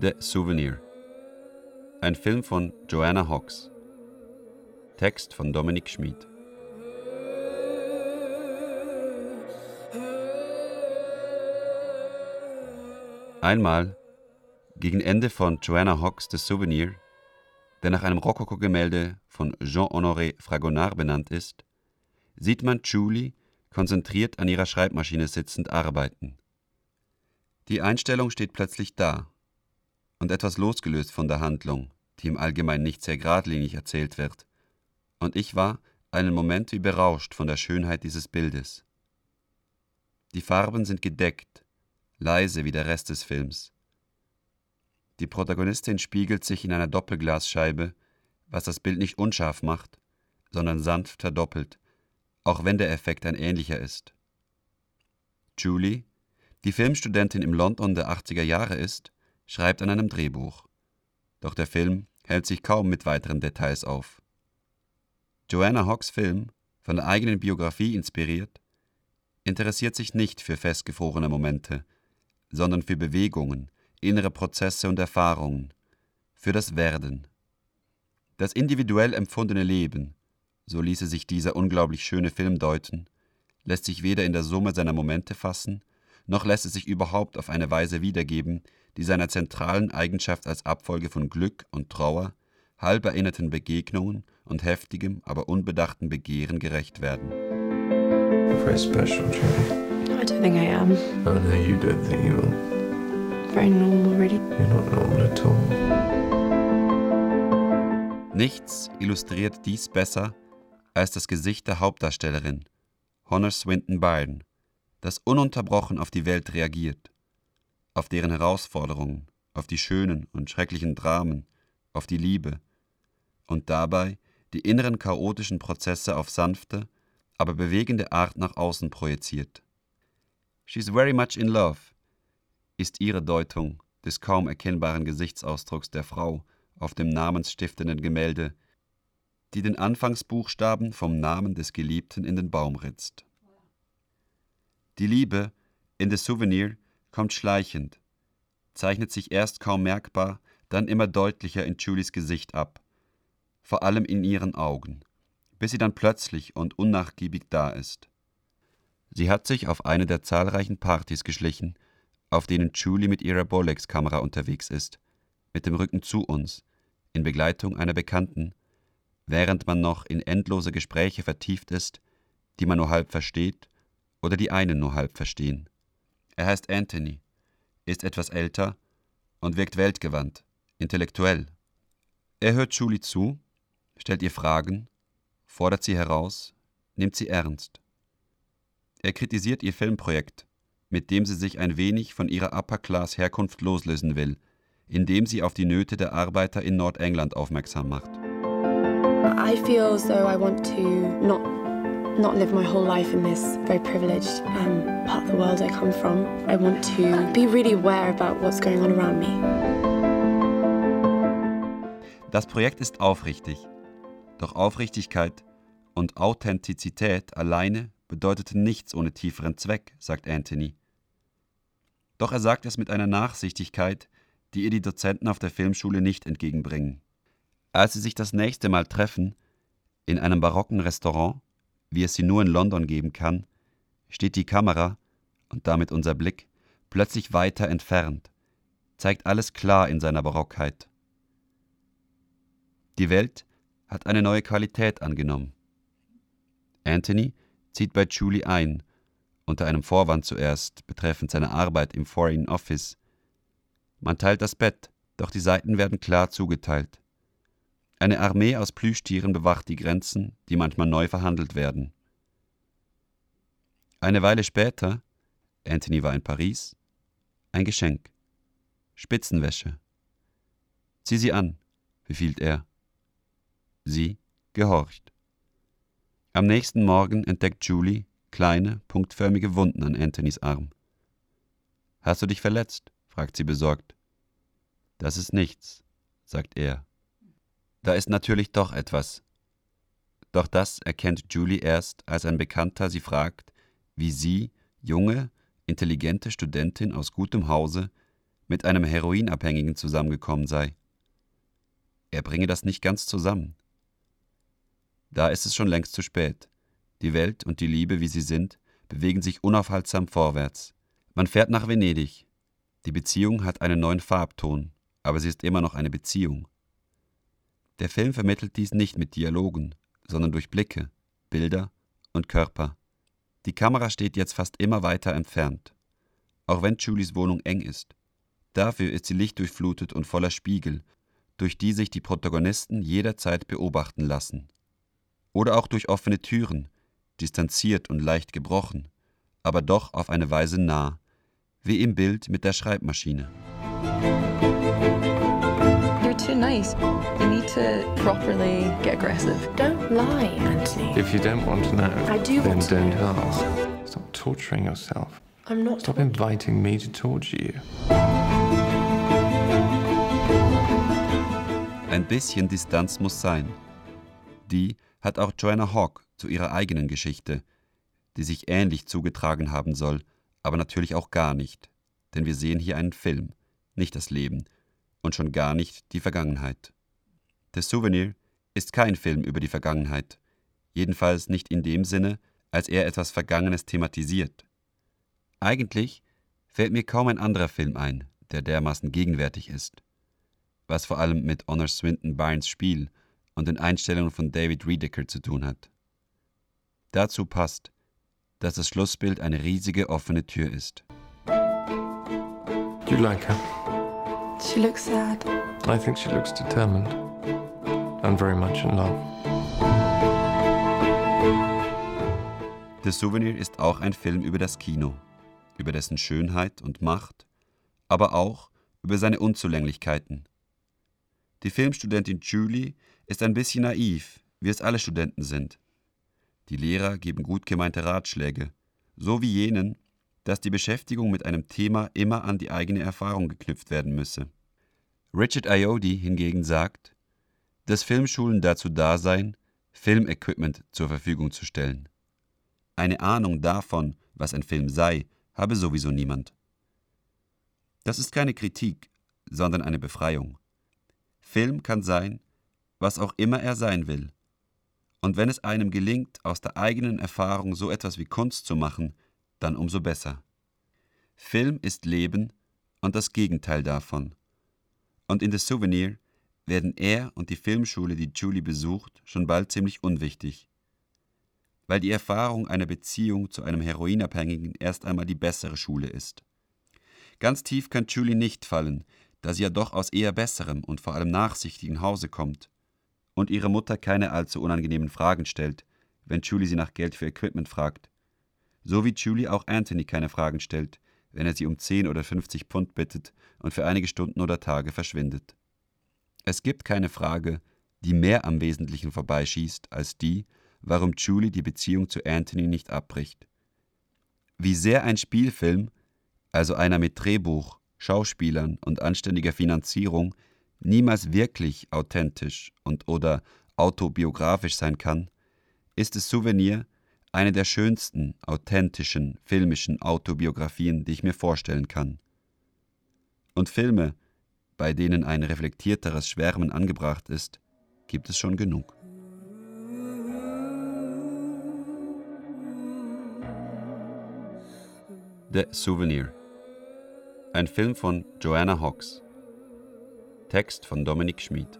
The Souvenir. Ein Film von Joanna Hawks. Text von Dominik Schmid. Einmal, gegen Ende von Joanna Hawks The Souvenir, der nach einem Rokoko-Gemälde von Jean-Honoré Fragonard benannt ist, sieht man Julie konzentriert an ihrer Schreibmaschine sitzend arbeiten. Die Einstellung steht plötzlich da und etwas losgelöst von der Handlung, die im Allgemeinen nicht sehr geradlinig erzählt wird, und ich war einen Moment wie berauscht von der Schönheit dieses Bildes. Die Farben sind gedeckt, leise wie der Rest des Films. Die Protagonistin spiegelt sich in einer Doppelglasscheibe, was das Bild nicht unscharf macht, sondern sanft verdoppelt, auch wenn der Effekt ein ähnlicher ist. Julie, die Filmstudentin im London der 80er Jahre ist, schreibt an einem Drehbuch. Doch der Film hält sich kaum mit weiteren Details auf. Joanna Hawks Film, von der eigenen Biografie inspiriert, interessiert sich nicht für festgefrorene Momente, sondern für Bewegungen, innere Prozesse und Erfahrungen, für das Werden. Das individuell empfundene Leben, so ließe sich dieser unglaublich schöne Film deuten, lässt sich weder in der Summe seiner Momente fassen, noch lässt es sich überhaupt auf eine Weise wiedergeben, die seiner zentralen Eigenschaft als Abfolge von Glück und Trauer, halb erinnerten Begegnungen und heftigem, aber unbedachten Begehren gerecht werden. Very special, Julie. I don't think I am. Oh no, you don't think you are. Very normal, really. You're not normal at all. Nichts illustriert dies besser als das Gesicht der Hauptdarstellerin, Honor Swinton Byrne, das ununterbrochen auf die Welt reagiert, auf deren Herausforderungen, auf die schönen und schrecklichen Dramen, auf die Liebe und dabei die inneren chaotischen Prozesse auf sanfte, aber bewegende Art nach außen projiziert. She's very much in love ist ihre Deutung des kaum erkennbaren Gesichtsausdrucks der Frau auf dem namensstiftenden Gemälde, die den Anfangsbuchstaben vom Namen des Geliebten in den Baum ritzt. Die Liebe in The Souvenir kommt schleichend, zeichnet sich erst kaum merkbar, dann immer deutlicher in Julies Gesicht ab, vor allem in ihren Augen, bis sie dann plötzlich und unnachgiebig da ist. Sie hat sich auf eine der zahlreichen Partys geschlichen, auf denen Julie mit ihrer Bolex-Kamera unterwegs ist, mit dem Rücken zu uns, in Begleitung einer Bekannten, während man noch in endlose Gespräche vertieft ist, die man nur halb versteht oder die einen nur halb verstehen. Er heißt Anthony, ist etwas älter und wirkt weltgewandt, intellektuell. Er hört Julie zu, stellt ihr Fragen, fordert sie heraus, nimmt sie ernst. Er kritisiert ihr Filmprojekt, mit dem sie sich ein wenig von ihrer Upper-Class-Herkunft loslösen will, indem sie auf die Nöte der Arbeiter in Nordengland aufmerksam macht. I feel as though I want to not not live my whole life in this very privileged um, part of the world I come from. I want to be really aware about what's going on around me. Das Projekt ist aufrichtig, doch Aufrichtigkeit und Authentizität alleine bedeuteten nichts ohne tieferen Zweck, sagt Anthony. Doch er sagt es mit einer Nachsichtigkeit, die ihr die Dozenten auf der Filmschule nicht entgegenbringen. Als sie sich das nächste Mal treffen, in einem barocken Restaurant, wie es sie nur in London geben kann, steht die Kamera, und damit unser Blick, plötzlich weiter entfernt, zeigt alles klar in seiner Barockheit. Die Welt hat eine neue Qualität angenommen. Anthony zieht bei Julie ein, unter einem Vorwand zuerst betreffend seiner Arbeit im Foreign Office. Man teilt das Bett, doch die Seiten werden klar zugeteilt. Eine Armee aus Plüschtieren bewacht die Grenzen, die manchmal neu verhandelt werden. Eine Weile später, Anthony war in Paris, ein Geschenk. Spitzenwäsche. Zieh sie an, befiehlt er. Sie gehorcht. Am nächsten Morgen entdeckt Julie kleine, punktförmige Wunden an Anthonys Arm. Hast du dich verletzt? fragt sie besorgt. Das ist nichts, sagt er. Da ist natürlich doch etwas. Doch das erkennt Julie erst, als ein Bekannter sie fragt, wie sie, junge, intelligente Studentin aus gutem Hause, mit einem Heroinabhängigen zusammengekommen sei. Er bringe das nicht ganz zusammen. Da ist es schon längst zu spät. Die Welt und die Liebe, wie sie sind, bewegen sich unaufhaltsam vorwärts. Man fährt nach Venedig. Die Beziehung hat einen neuen Farbton, aber sie ist immer noch eine Beziehung. Der Film vermittelt dies nicht mit Dialogen, sondern durch Blicke, Bilder und Körper. Die Kamera steht jetzt fast immer weiter entfernt, auch wenn Julies Wohnung eng ist. Dafür ist sie lichtdurchflutet und voller Spiegel, durch die sich die Protagonisten jederzeit beobachten lassen. Oder auch durch offene Türen, distanziert und leicht gebrochen, aber doch auf eine Weise nah, wie im Bild mit der Schreibmaschine. You're too nice. To properly get aggressive. Don't lie, Anthony. If you don't want to know, I do then want to don't know. ask. Stop torturing yourself. I'm not. Stop inviting me to torture you. Ein bisschen Distanz muss sein. Die hat auch Joanna Hawke zu ihrer eigenen Geschichte, die sich ähnlich zugetragen haben soll, aber natürlich auch gar nicht, denn wir sehen hier einen Film, nicht das Leben und schon gar nicht die Vergangenheit. The Souvenir ist kein Film über die Vergangenheit, jedenfalls nicht in dem Sinne, als er etwas Vergangenes thematisiert. Eigentlich fällt mir kaum ein anderer Film ein, der dermaßen gegenwärtig ist, was vor allem mit Honor Swinton Barnes Spiel und den Einstellungen von David Redeker zu tun hat. Dazu passt, dass das Schlussbild eine riesige offene Tür ist. Do you like her? She looks sad. I think she looks determined. And very much in love. The Souvenir ist auch ein Film über das Kino, über dessen Schönheit und Macht, aber auch über seine Unzulänglichkeiten. Die Filmstudentin Julie ist ein bisschen naiv, wie es alle Studenten sind. Die Lehrer geben gut gemeinte Ratschläge, so wie jenen, dass die Beschäftigung mit einem Thema immer an die eigene Erfahrung geknüpft werden müsse. Richard Iodi hingegen sagt, dass Filmschulen dazu da seien, Filmequipment zur Verfügung zu stellen. Eine Ahnung davon, was ein Film sei, habe sowieso niemand. Das ist keine Kritik, sondern eine Befreiung. Film kann sein, was auch immer er sein will. Und wenn es einem gelingt, aus der eigenen Erfahrung so etwas wie Kunst zu machen, dann umso besser. Film ist Leben und das Gegenteil davon. Und in The Souvenir werden er und die Filmschule, die Julie besucht, schon bald ziemlich unwichtig. Weil die Erfahrung einer Beziehung zu einem Heroinabhängigen erst einmal die bessere Schule ist. Ganz tief kann Julie nicht fallen, da sie ja doch aus eher besserem und vor allem nachsichtigen Hause kommt und ihre Mutter keine allzu unangenehmen Fragen stellt, wenn Julie sie nach Geld für Equipment fragt. So wie Julie auch Anthony keine Fragen stellt, wenn er sie um 10 oder 50 Pfund bittet und für einige Stunden oder Tage verschwindet. Es gibt keine Frage, die mehr am Wesentlichen vorbeischießt, als die, warum Julie die Beziehung zu Anthony nicht abbricht. Wie sehr ein Spielfilm, also einer mit Drehbuch, Schauspielern und anständiger Finanzierung, niemals wirklich authentisch und oder autobiografisch sein kann, ist das Souvenir eine der schönsten, authentischen, filmischen Autobiografien, die ich mir vorstellen kann. Und Filme, bei denen ein reflektierteres Schwärmen angebracht ist, gibt es schon genug. The Souvenir. Ein Film von Joanna Hawks. Text von Dominik Schmid.